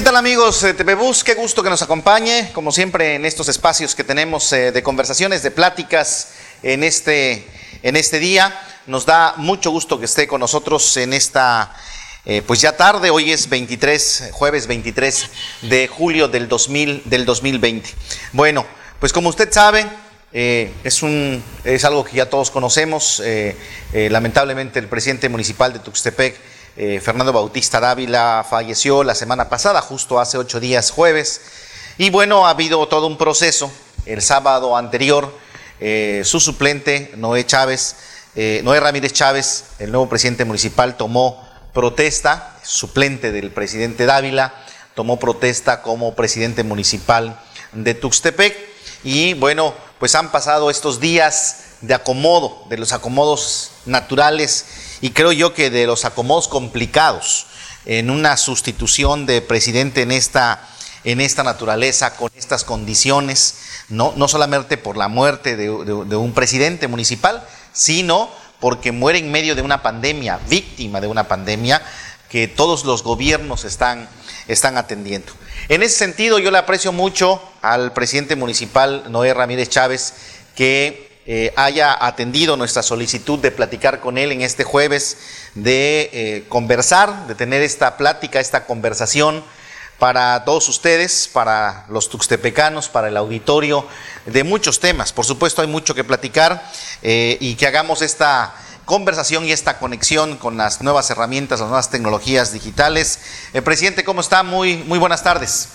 ¿Qué tal amigos de Bus? Qué gusto que nos acompañe, como siempre en estos espacios que tenemos eh, de conversaciones, de pláticas en este, en este día. Nos da mucho gusto que esté con nosotros en esta, eh, pues ya tarde, hoy es 23, jueves 23 de julio del, 2000, del 2020. Bueno, pues como usted sabe, eh, es, un, es algo que ya todos conocemos. lamentablemente el presidente municipal de Tuxtepec, eh, Fernando Bautista Dávila falleció la semana pasada, justo hace ocho días, jueves. Y bueno, ha habido todo un proceso. El sábado anterior, eh, su suplente, Noé Chávez, eh, Noé Ramírez Chávez, el nuevo presidente municipal, tomó protesta, suplente del presidente Dávila, tomó protesta como presidente municipal de Tuxtepec. Y bueno, pues han pasado estos días de acomodo, de los acomodos naturales y creo yo que de los acomodos complicados en una sustitución de presidente en esta, en esta naturaleza, con estas condiciones, no, no solamente por la muerte de, un presidente municipal, sino porque muere en medio de una pandemia, víctima de una pandemia que todos los gobiernos están, están atendiendo. En ese sentido, yo le aprecio mucho al presidente municipal Noé Ramírez Chávez, que eh, haya atendido nuestra solicitud de platicar con él en este jueves, de eh, conversar, de tener esta plática, esta conversación para todos ustedes, para los tuxtepecanos, para el auditorio, de muchos temas. Por supuesto hay mucho que platicar eh, y que hagamos esta conversación y esta conexión con las nuevas herramientas, las nuevas tecnologías digitales. presidente, ¿cómo está? Muy, muy buenas tardes.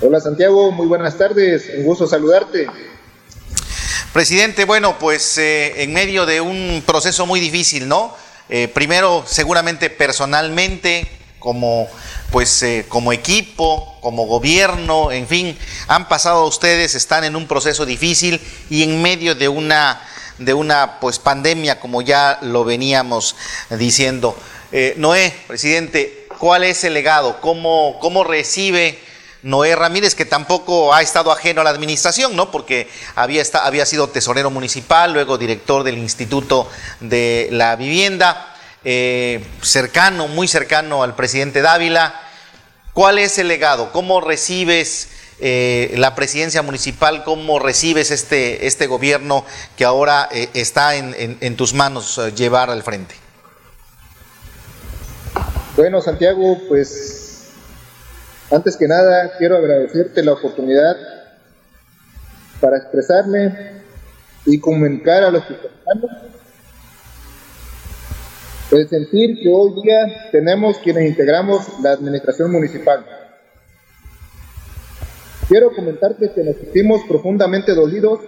Hola Santiago, muy buenas tardes, un gusto saludarte. Presidente, bueno, pues eh, en medio de un proceso muy difícil, ¿no? Eh, primero, seguramente personalmente, como pues eh, como equipo, como gobierno, en fin, han pasado ustedes, están en un proceso difícil y en medio de una de una pues pandemia, como ya lo veníamos diciendo. Noé, presidente, ¿cuál es el legado? ¿Cómo, cómo recibe? Noé Ramírez, que tampoco ha estado ajeno a la administración, ¿no? Porque había, había sido tesorero municipal, luego director del Instituto de la Vivienda, eh, cercano, muy cercano al presidente Dávila. ¿Cuál es el legado? ¿Cómo recibes eh, la presidencia municipal? ¿Cómo recibes este, este gobierno que ahora eh, está en, en tus manos llevar al frente? Bueno, Santiago, pues antes que nada, quiero agradecerte la oportunidad para expresarme y comunicar a los ciudadanos el sentir que hoy día tenemos quienes integramos la administración municipal. Quiero comentarte que nos sentimos profundamente dolidos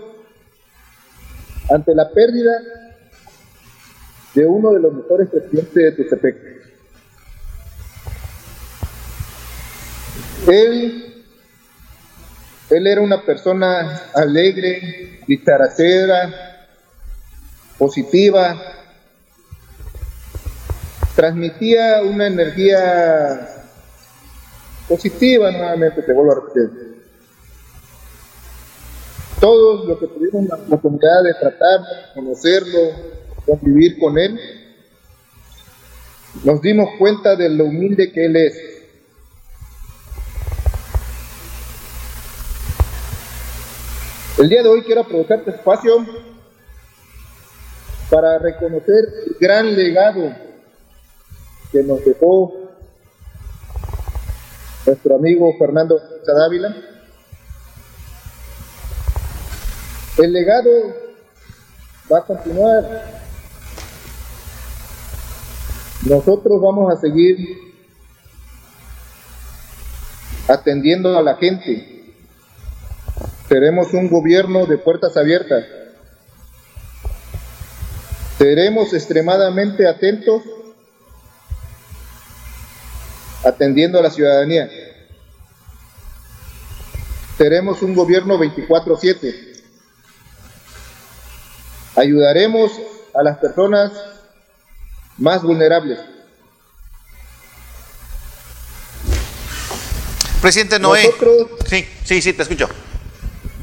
ante la pérdida de uno de los mejores presidentes de Tuxtepec. Él, él era una persona alegre, dicharachera, positiva, transmitía una energía positiva, nuevamente te vuelvo a repetir. Todos los que tuvimos la oportunidad de tratarlo, conocerlo, convivir con él, nos dimos cuenta de lo humilde que él es El día de hoy quiero aprovechar este espacio para reconocer el gran legado que nos dejó nuestro amigo Fernando Dávila. El legado va a continuar. Nosotros vamos a seguir atendiendo a la gente Seremos un gobierno de puertas abiertas. Seremos extremadamente atentos atendiendo a la ciudadanía. Seremos un gobierno 24/7. Ayudaremos a las personas más vulnerables. Presidente Noé. sí, sí, sí, te escucho.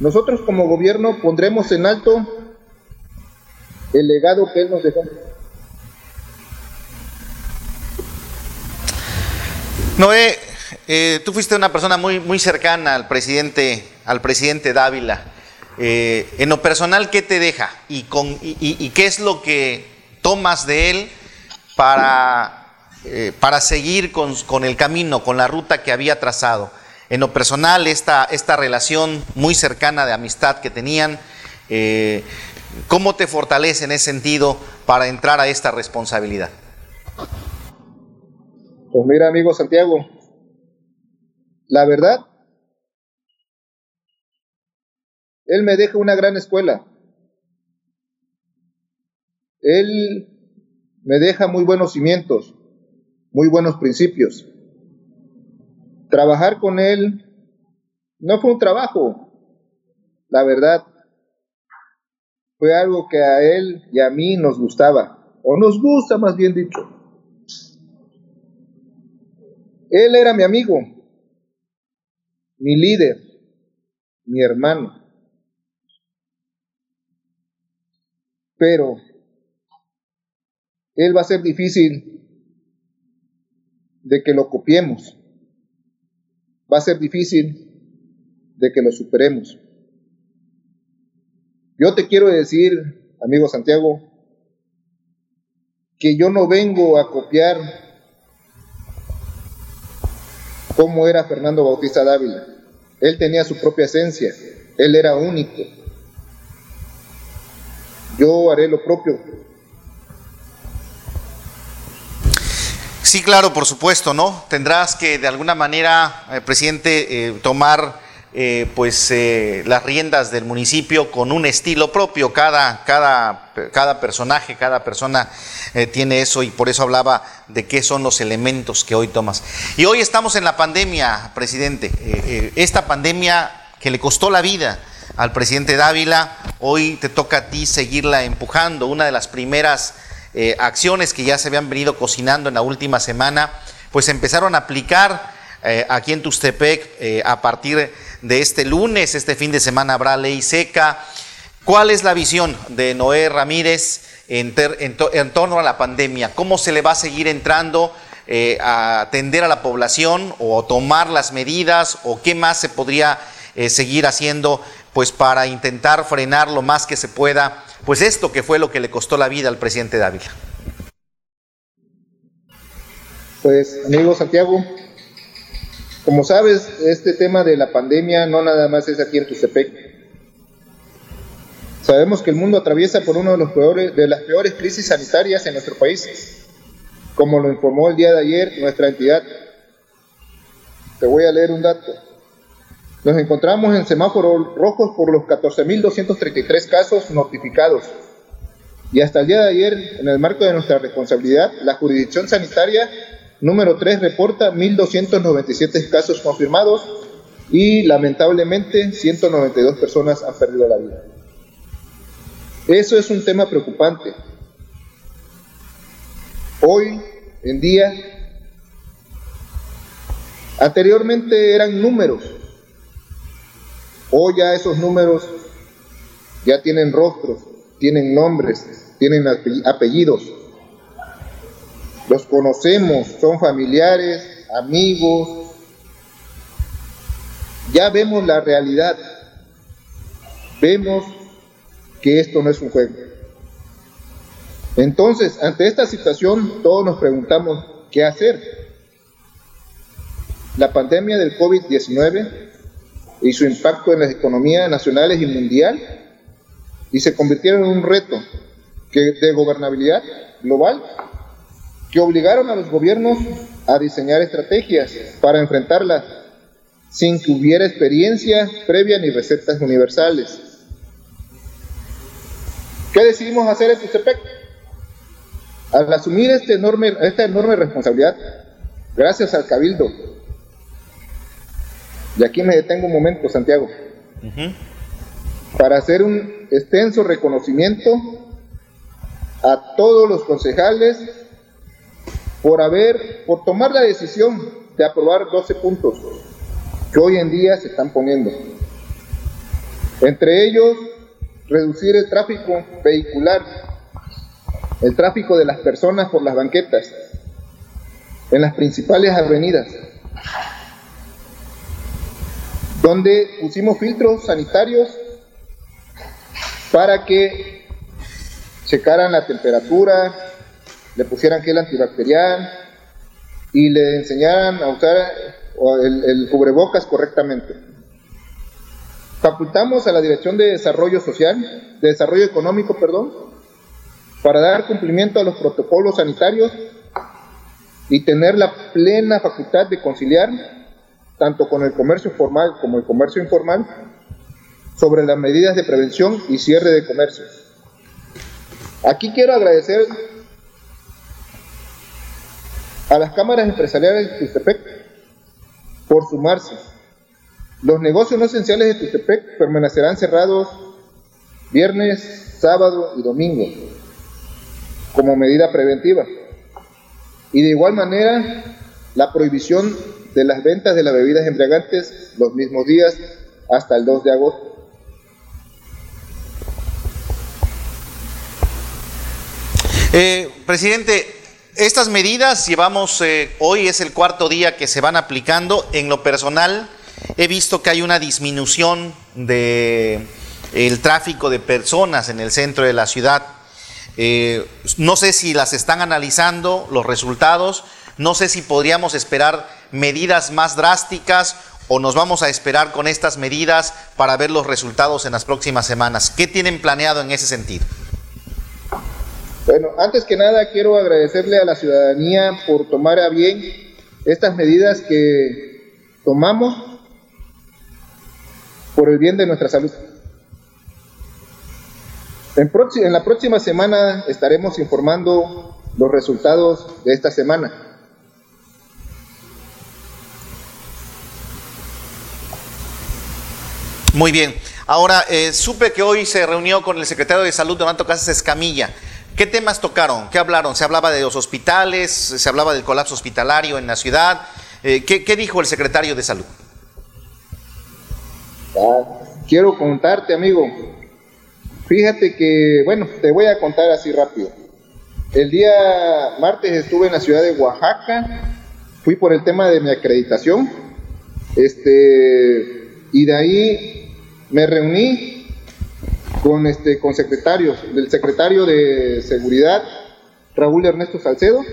Nosotros como gobierno pondremos en alto el legado que Él nos dejó. Noé, eh, tú fuiste una persona muy, muy cercana al presidente, al presidente Dávila. Eh, en lo personal, ¿qué te deja? ¿Y, con, y, qué es lo que tomas de él para, eh, para seguir con, con, el camino, con la ruta que había trazado? En lo personal, esta, esta relación muy cercana de amistad que tenían, ¿cómo te fortalece en ese sentido para entrar a esta responsabilidad? Pues mira, amigo Santiago, la verdad, Él me deja una gran escuela. Él me deja muy buenos cimientos, muy buenos principios. Trabajar con Él no fue un trabajo, la verdad. Fue algo que a Él y a mí nos gustaba, o nos gusta más bien dicho. Él era mi amigo, mi líder, mi hermano. Pero él va a ser difícil de que lo copiemos. Va a ser difícil de que lo superemos. Yo te quiero decir, amigo Santiago, que yo no vengo a copiar cómo era Fernando Bautista Dávila. Él tenía su propia esencia, él era único. Yo haré lo propio. Sí, claro, por supuesto, ¿no? Tendrás que de alguna manera, eh, presidente, eh, tomar eh, pues las riendas del municipio con un estilo propio. Cada, cada, cada personaje, cada persona tiene eso y por eso hablaba de qué son los elementos que hoy tomas. Y hoy estamos en la pandemia, presidente. esta pandemia que le costó la vida al presidente Dávila, hoy te toca a ti seguirla empujando. Una de las primeras acciones que ya se habían venido cocinando en la última semana, pues empezaron a aplicar aquí en Tustepec a partir de este lunes. Este fin de semana habrá ley seca. ¿Cuál es la visión de Noé Ramírez en, torno a la pandemia? ¿Cómo se le va a seguir entrando eh, a atender a la población o tomar las medidas o qué más se podría eh, seguir haciendo pues para intentar frenar lo más que se pueda pues esto que fue lo que le costó la vida al presidente Dávila? Pues amigo Santiago, como sabes, este tema de la pandemia no nada más es aquí en Tustepec. Sabemos que el mundo atraviesa por una de, los peores, de las peores crisis sanitarias en nuestro país, como lo informó el día de ayer nuestra entidad. Te voy a leer un dato. Nos encontramos en semáforos rojos por los 14.233 casos notificados. Y hasta el día de ayer, en el marco de nuestra responsabilidad, la jurisdicción sanitaria Número 3 reporta 1.297 casos confirmados y lamentablemente 192 personas han perdido la vida. Eso es un tema preocupante. Hoy en día, anteriormente eran números, hoy ya esos números ya tienen rostros, tienen nombres, tienen apellidos los conocemos, son familiares, amigos, ya vemos la realidad, vemos que esto no es un juego. Entonces, ante esta situación, todos nos preguntamos, ¿qué hacer? La pandemia del COVID-19 y su impacto en las economías nacionales y mundial y se convirtieron en un reto de gobernabilidad global que obligaron a los gobiernos a diseñar estrategias para enfrentarlas sin que hubiera experiencia previa ni recetas universales. ¿Qué decidimos hacer en Tustepec? Al asumir este esta enorme responsabilidad, gracias al Cabildo, y aquí me detengo un momento, Santiago, para hacer un extenso reconocimiento a todos los concejales por haber, por tomar la decisión de aprobar 12 puntos que hoy en día se están poniendo. Entre ellos, reducir el tráfico vehicular, el tráfico de las personas por las banquetas, en las principales avenidas. Donde pusimos filtros sanitarios para que checaran la temperatura, le pusieran gel antibacterial y le enseñaran a usar el, el cubrebocas correctamente. Facultamos a la Dirección de Desarrollo Social, de Desarrollo Económico, perdón, para dar cumplimiento a los protocolos sanitarios y tener la plena facultad de conciliar, tanto con el comercio formal como el comercio informal, sobre las medidas de prevención y cierre de comercio. Aquí quiero agradecer a las cámaras empresariales de Tustepec por sumarse. Los negocios no esenciales de Tustepec permanecerán cerrados viernes, sábado y domingo como medida preventiva. Y de igual manera, la prohibición de las ventas de las bebidas embriagantes los mismos días hasta el 2 de agosto. Eh, presidente, estas medidas llevamos, eh, hoy es el cuarto día que se van aplicando. En lo personal, he visto que hay una disminución de el tráfico de personas en el centro de la ciudad. Eh, no sé si las están analizando los resultados, no sé si podríamos esperar medidas más drásticas o nos vamos a esperar con estas medidas para ver los resultados en las próximas semanas. ¿Qué tienen planeado en ese sentido? Bueno, antes que nada quiero agradecerle a la ciudadanía por tomar a bien estas medidas que tomamos por el bien de nuestra salud. En, en la próxima semana estaremos informando los resultados de esta semana. Muy bien. Ahora, eh, supe que hoy se reunió con el secretario de Salud, Donato Casas Escamilla. ¿Qué temas tocaron? ¿Qué hablaron? ¿Se hablaba de los hospitales? ¿Se hablaba del colapso hospitalario en la ciudad? Eh, ¿qué, dijo el secretario de Salud? Ah, quiero contarte, amigo. Fíjate que, bueno, te voy a contar así rápido. El día martes estuve en la ciudad de Oaxaca, fui por el tema de mi acreditación, este, y de ahí me reuní con, este, con secretarios, del secretario de Seguridad, Raúl Ernesto Salcedo,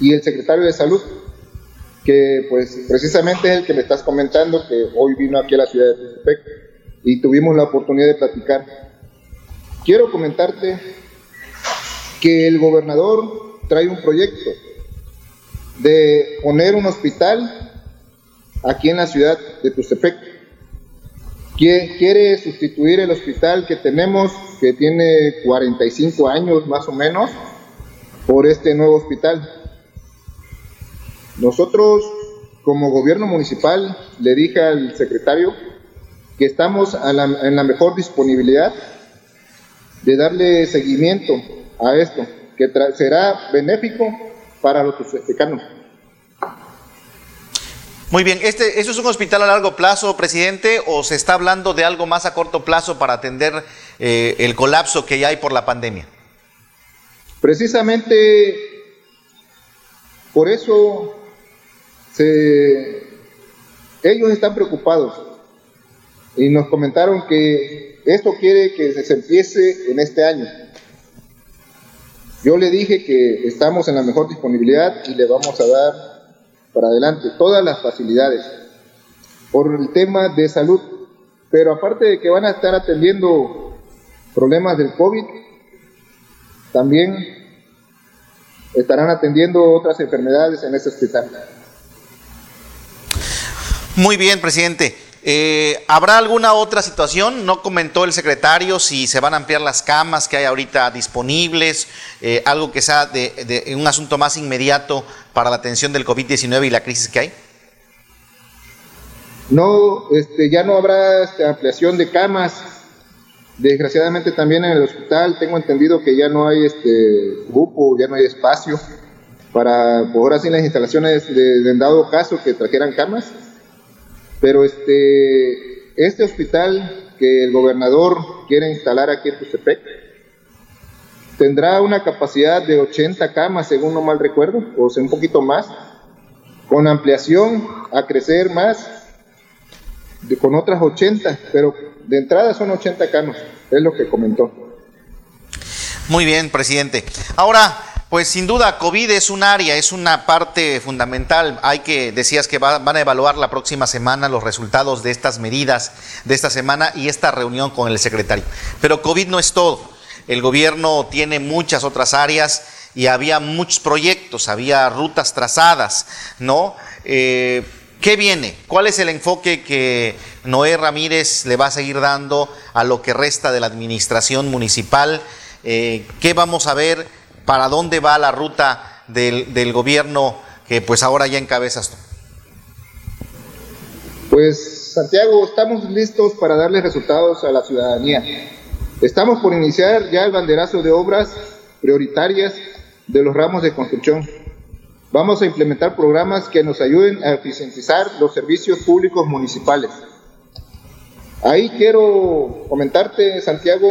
y el secretario de Salud, que pues precisamente es el que me estás comentando, que hoy vino aquí a la ciudad de Tepec y tuvimos la oportunidad de platicar. Quiero comentarte que el gobernador trae un proyecto de poner un hospital aquí en la ciudad de Tustepec quiere sustituir el hospital que tenemos, que tiene 45 años más o menos, por este nuevo hospital. Nosotros, como gobierno municipal, le dije al secretario que estamos en la mejor disponibilidad de darle seguimiento a esto, que será benéfico para los mexicanos. Muy bien, este, ¿eso es un hospital a largo plazo, presidente, o se está hablando de algo más a corto plazo para atender eh, el colapso que ya hay por la pandemia? Precisamente por eso ellos están preocupados y nos comentaron que esto quiere que se empiece en este año. Yo le dije que estamos en la mejor disponibilidad y le vamos a dar para adelante, todas las facilidades por el tema de salud. Pero aparte de que van a estar atendiendo problemas del COVID, también estarán atendiendo otras enfermedades en ese hospital. Muy bien, presidente. Eh, ¿Habrá alguna otra situación? No comentó el secretario si se van a ampliar las camas que hay ahorita disponibles, eh, algo que sea de, un asunto más inmediato para la atención del COVID-19 y la crisis que hay. No, este, ya no habrá este, ampliación de camas. Desgraciadamente también en el hospital tengo entendido que ya no hay este grupo, ya no hay espacio para poder hacer las instalaciones de, de dado caso que trajeran camas pero este, este hospital que el gobernador quiere instalar aquí en Tustepec tendrá una capacidad de 80 camas, según no mal recuerdo, o sea, un poquito más, con ampliación a crecer más con otras 80, pero de entrada son 80 canos, es lo que comentó. Muy bien, presidente. Ahora, pues sin duda, COVID es un área, es una parte fundamental. Hay que, decías que van a evaluar la próxima semana los resultados de estas medidas de esta semana y esta reunión con el secretario. Pero COVID no es todo. El gobierno tiene muchas otras áreas y había muchos proyectos, había rutas trazadas, ¿no? Eh, ¿Qué viene? ¿Cuál es el enfoque que Noé Ramírez le va a seguir dando a lo que resta de la administración municipal? Eh, ¿Qué vamos a ver? ¿Para dónde va la ruta del, gobierno que pues ahora ya encabezas tú? Pues Santiago, estamos listos para darle resultados a la ciudadanía. Estamos por iniciar ya el banderazo de obras prioritarias de los ramos de construcción Vamos a implementar programas que nos ayuden a eficientizar los servicios públicos municipales. Ahí quiero comentarte, Santiago,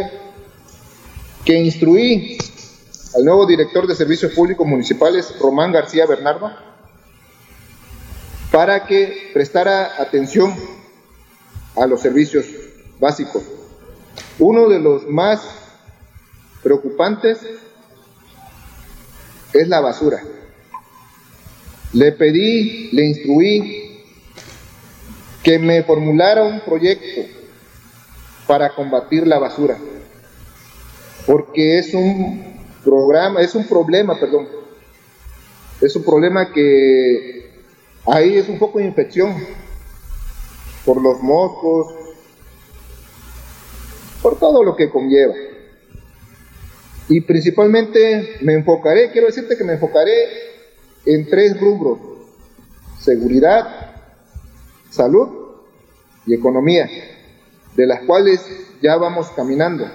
que instruí al nuevo director de Servicios Públicos Municipales, Román García Bernardo, para que prestara atención a los servicios básicos. Uno de los más preocupantes es la basura. Le pedí, le instruí que me formulara un proyecto para combatir la basura, porque es un programa, es un problema, perdón, es un problema que ahí es un poco de infección por los moscos, por todo lo que conlleva. Y principalmente me enfocaré, quiero decirte que me enfocaré en tres rubros, seguridad, salud y economía, de las cuales ya vamos caminando.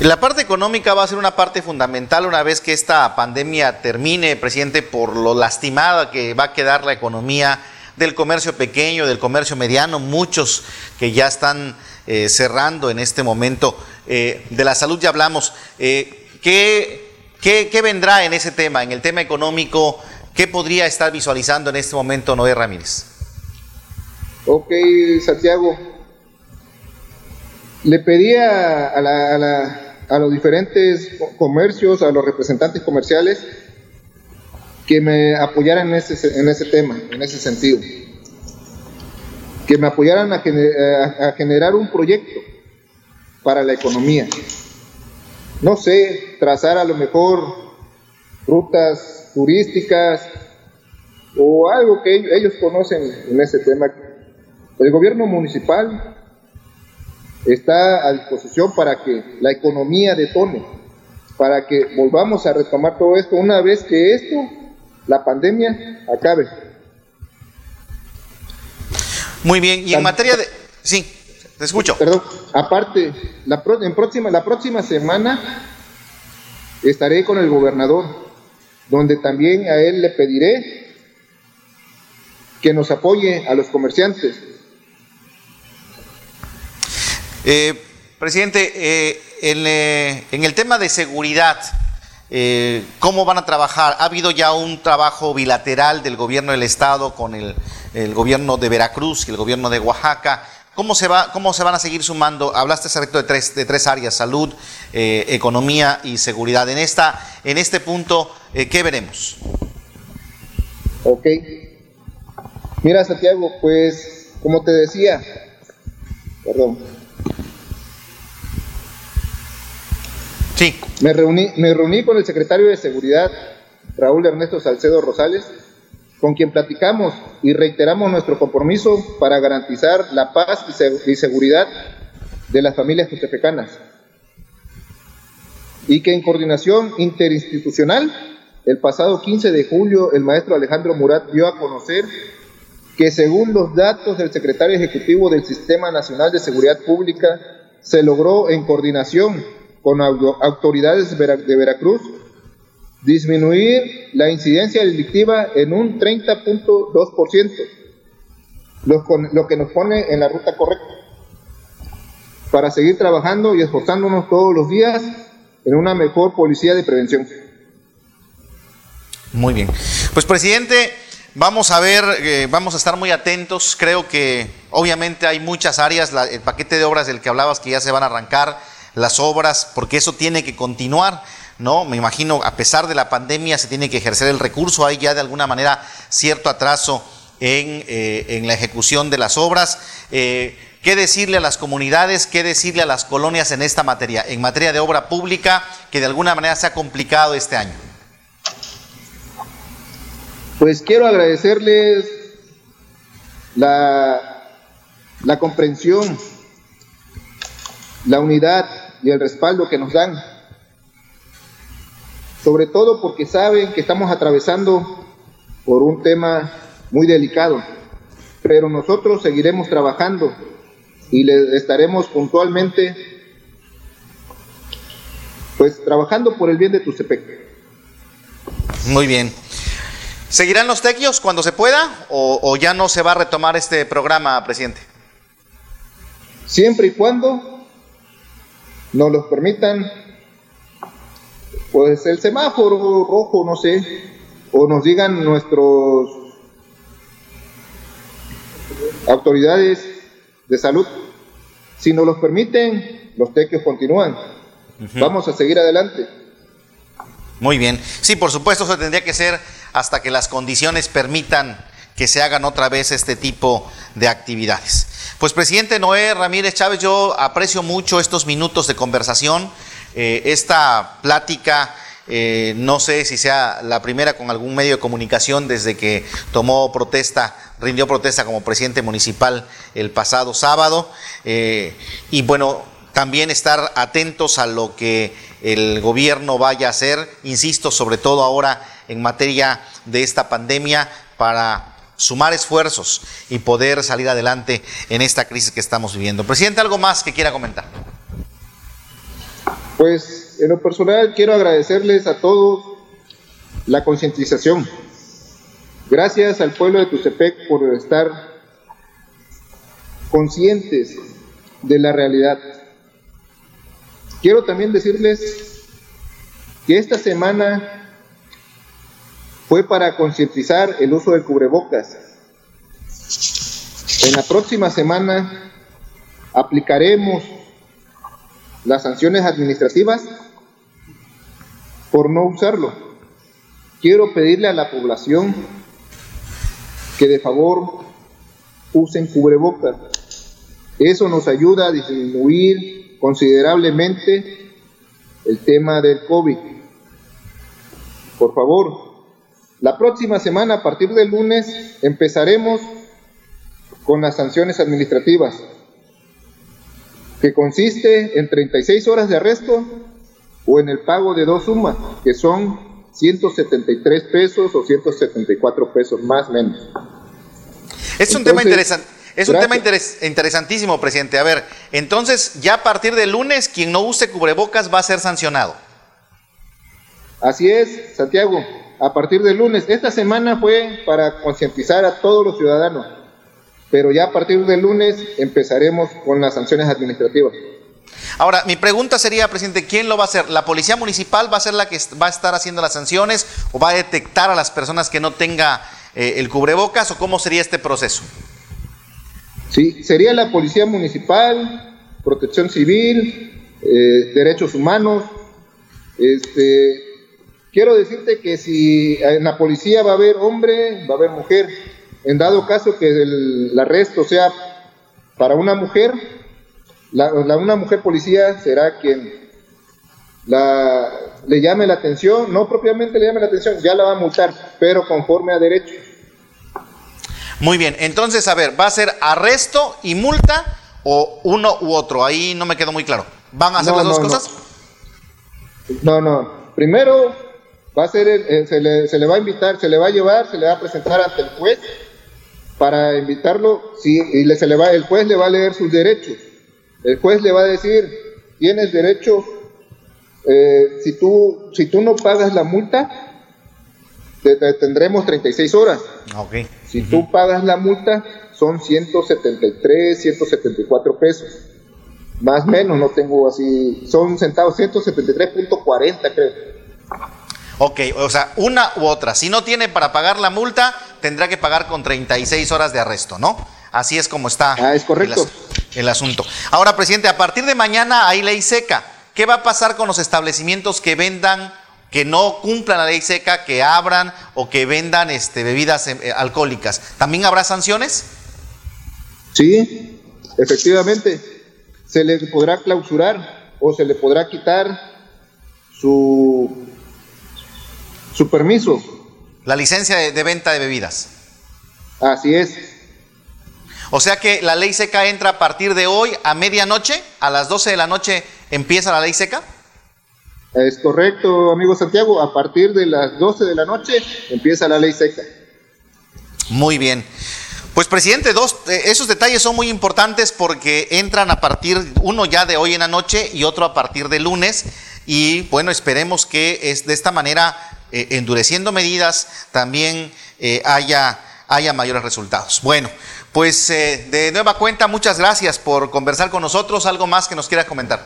La parte económica va a ser una parte fundamental una vez que esta pandemia termine, presidente, por lo lastimada que va a quedar la economía del comercio pequeño, del comercio mediano, muchos que ya están eh, cerrando en este momento. Eh, de la salud ya hablamos. Eh, ¿Qué ¿Qué, vendrá en ese tema, en el tema económico? ¿Qué podría estar visualizando en este momento Noé Ramírez? Ok, Santiago. Le pedía a, los diferentes comercios, a los representantes comerciales, que me apoyaran en ese, en ese tema, en ese sentido. Que me apoyaran a generar un proyecto para la economía no sé, trazar a lo mejor rutas turísticas o algo que ellos conocen en ese tema. El gobierno municipal está a disposición para que la economía detone, para que volvamos a retomar todo esto una vez que esto, la pandemia, acabe. Muy bien, y en materia de... Sí. Te escucho. Perdón, aparte, la, en próxima, la próxima semana estaré con el gobernador, donde también a él le pediré que nos apoye a los comerciantes. Eh, presidente, eh, eh, en, el tema de seguridad, ¿cómo van a trabajar? ¿Ha habido ya un trabajo bilateral del gobierno del Estado con el, gobierno de Veracruz y el gobierno de Oaxaca? ¿Cómo se, va, ¿Cómo se van a seguir sumando? Hablaste respecto de tres, de tres áreas, salud, eh, economía y seguridad. En, esta, en este punto, eh, ¿qué veremos? Ok. Mira, Santiago, pues, como te decía, perdón. Me reuní, me reuní con el secretario de Seguridad, Raúl Ernesto Salcedo Rosales, con quien platicamos y reiteramos nuestro compromiso para garantizar la paz y seguridad de las familias jutepecanas. Y que en coordinación interinstitucional, el pasado 15 de julio, el maestro Alejandro Murat dio a conocer que según los datos del secretario ejecutivo del Sistema Nacional de Seguridad Pública, se logró en coordinación con autoridades de Veracruz disminuir la incidencia delictiva en un 30.2%, lo, que nos pone en la ruta correcta, para seguir trabajando y esforzándonos todos los días en una mejor policía de prevención. Muy bien. Pues presidente, Vamos a ver, eh, vamos a estar muy atentos. Creo que obviamente hay muchas áreas, el paquete de obras del que hablabas que ya se van a arrancar, las obras, porque eso tiene que continuar. ¿no? Me imagino, a pesar de la pandemia, se tiene que ejercer el recurso. Hay ya de alguna manera cierto atraso en, eh, la ejecución de las obras. Eh, ¿Qué decirle a las comunidades, qué decirle a las colonias en esta materia, en materia de obra pública, que de alguna manera se ha complicado este año? Pues quiero agradecerles la, la comprensión, la unidad y el respaldo que nos dan sobre todo porque saben que estamos atravesando por un tema muy delicado, pero nosotros seguiremos trabajando y le estaremos puntualmente pues trabajando por el bien de Tuxtepec. Muy bien. ¿Seguirán los tequios cuando se pueda o, o, ya no se va a retomar este programa, presidente? Siempre y cuando nos los permitan pues el semáforo rojo, no sé, o nos digan nuestros autoridades de salud, si nos los permiten, los tequios continúan. Vamos a seguir adelante. Muy bien. Sí, por supuesto, eso tendría que ser hasta que las condiciones permitan que se hagan otra vez este tipo de actividades. Pues presidente Noé Ramírez Chávez, yo aprecio mucho estos minutos de conversación. Eh, esta plática, eh, no sé si sea la primera con algún medio de comunicación desde que tomó protesta, rindió protesta como presidente municipal el pasado sábado. Eh, y bueno, también estar atentos a lo que el gobierno vaya a hacer, insisto, sobre todo ahora en materia de esta pandemia, para sumar esfuerzos y poder salir adelante en esta crisis que estamos viviendo. Presidente, ¿algo más que quiera comentar? Pues en lo personal quiero agradecerles a todos la concientización. Gracias al pueblo de Tuxtepec por estar conscientes de la realidad. Quiero también decirles que esta semana fue para concientizar el uso del cubrebocas. En la próxima semana aplicaremos las sanciones administrativas por no usarlo. Quiero pedirle a la población que de favor usen cubrebocas. Eso nos ayuda a disminuir considerablemente el tema del COVID. Por favor, la próxima semana, a partir del lunes, empezaremos con las sanciones administrativas que consiste en 36 horas de arresto o en el pago de dos sumas, que son 173 pesos o 174 pesos más o menos. Es un tema interesante. Es un tema interesantísimo, presidente. A ver, entonces ya a partir del lunes, quien no use cubrebocas va a ser sancionado. Así es, Santiago. A partir del lunes, esta semana fue para concientizar a todos los ciudadanos pero ya a partir del lunes empezaremos con las sanciones administrativas. Ahora, mi pregunta sería, presidente, ¿quién lo va a hacer? ¿La policía municipal va a ser la que va a estar haciendo las sanciones o va a detectar a las personas que no tenga eh, el cubrebocas o cómo sería este proceso? Sí, sería la policía municipal, protección civil, eh, derechos humanos. Este, quiero decirte que si en la policía va a haber hombre, va a haber mujer en dado caso que el, arresto sea para una mujer, la, una mujer policía será quien la, le llame la atención, no propiamente le llame la atención, ya la va a multar, pero conforme a derecho. Muy bien, entonces, a ver, ¿va a ser arresto y multa o uno u otro? Ahí no me quedó muy claro. ¿Van a hacer las dos cosas? No, no. Primero va a ser, eh, se, le, se le va a invitar, se le va a llevar, se le va a presentar ante el juez para invitarlo, sí, y le, se le va, el juez le va a leer sus derechos. El juez le va a decir, tienes derecho, eh, si, tú, si tú no pagas la multa, te, tendremos 36 horas. Okay. Si tú pagas la multa, son 173, 174 pesos. Más o menos, no tengo así, son centavos, 173.40 creo. Ok, o sea, una u otra. Si no tiene para pagar la multa, tendrá que pagar con 36 horas de arresto, ¿no? Así es como está ah, es correcto. El, el, asunto. Ahora, presidente, a partir de mañana hay ley seca. ¿Qué va a pasar con los establecimientos que vendan, que no cumplan la ley seca, que abran o que vendan este, bebidas eh, alcohólicas? ¿También habrá sanciones? Sí, efectivamente. Se le podrá clausurar o se le podrá quitar su su permiso. La licencia de, venta de bebidas. Así es. O sea que la ley seca entra a partir de hoy a medianoche, a las 12 de la noche empieza la ley seca. Es correcto, amigo Santiago, a partir de las 12 de la noche empieza la ley seca. Muy bien. Pues presidente, dos, eh, esos detalles son muy importantes porque entran a partir, uno ya de hoy en la noche y otro a partir de lunes. Y bueno, esperemos que es de esta manera eh, endureciendo medidas, también eh, haya, haya mayores resultados. Bueno, pues eh, de nueva cuenta, muchas gracias por conversar con nosotros. ¿Algo más que nos quiera comentar?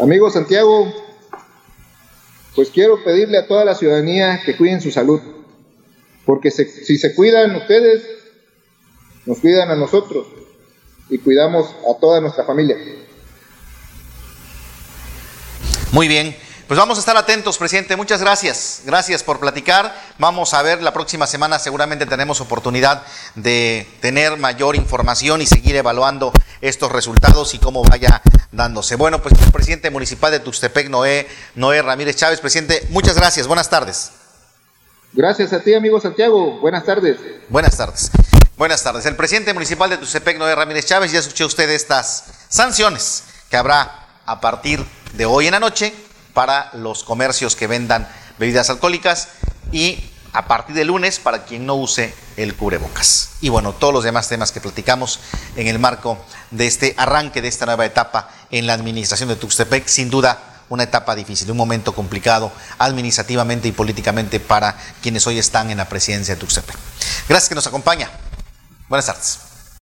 Amigo Santiago, pues quiero pedirle a toda la ciudadanía que cuiden su salud, porque si se cuidan ustedes, nos cuidan a nosotros y cuidamos a toda nuestra familia. Muy bien. Pues vamos a estar atentos, presidente. Muchas gracias. Gracias por platicar. Vamos a ver la próxima semana. Seguramente tenemos oportunidad de tener mayor información y seguir evaluando estos resultados y cómo vaya dándose. Bueno, pues el presidente municipal de Tuxtepec, Noé, Noé Ramírez Chávez. Presidente, muchas gracias. Buenas tardes. Gracias a ti, amigo Santiago. Buenas tardes. Buenas tardes. Buenas tardes. El presidente municipal de Tuxtepec, Noé Ramírez Chávez, ya escuché usted estas sanciones que habrá a partir de hoy en la noche para los comercios que vendan bebidas alcohólicas y a partir de lunes para quien no use el cubrebocas. Y bueno, todos los demás temas que platicamos en el marco de este arranque de esta nueva etapa en la administración de Tuxtepec, sin duda una etapa difícil, un momento complicado administrativamente y políticamente para quienes hoy están en la presidencia de Tuxtepec. Gracias que nos acompaña. Buenas tardes.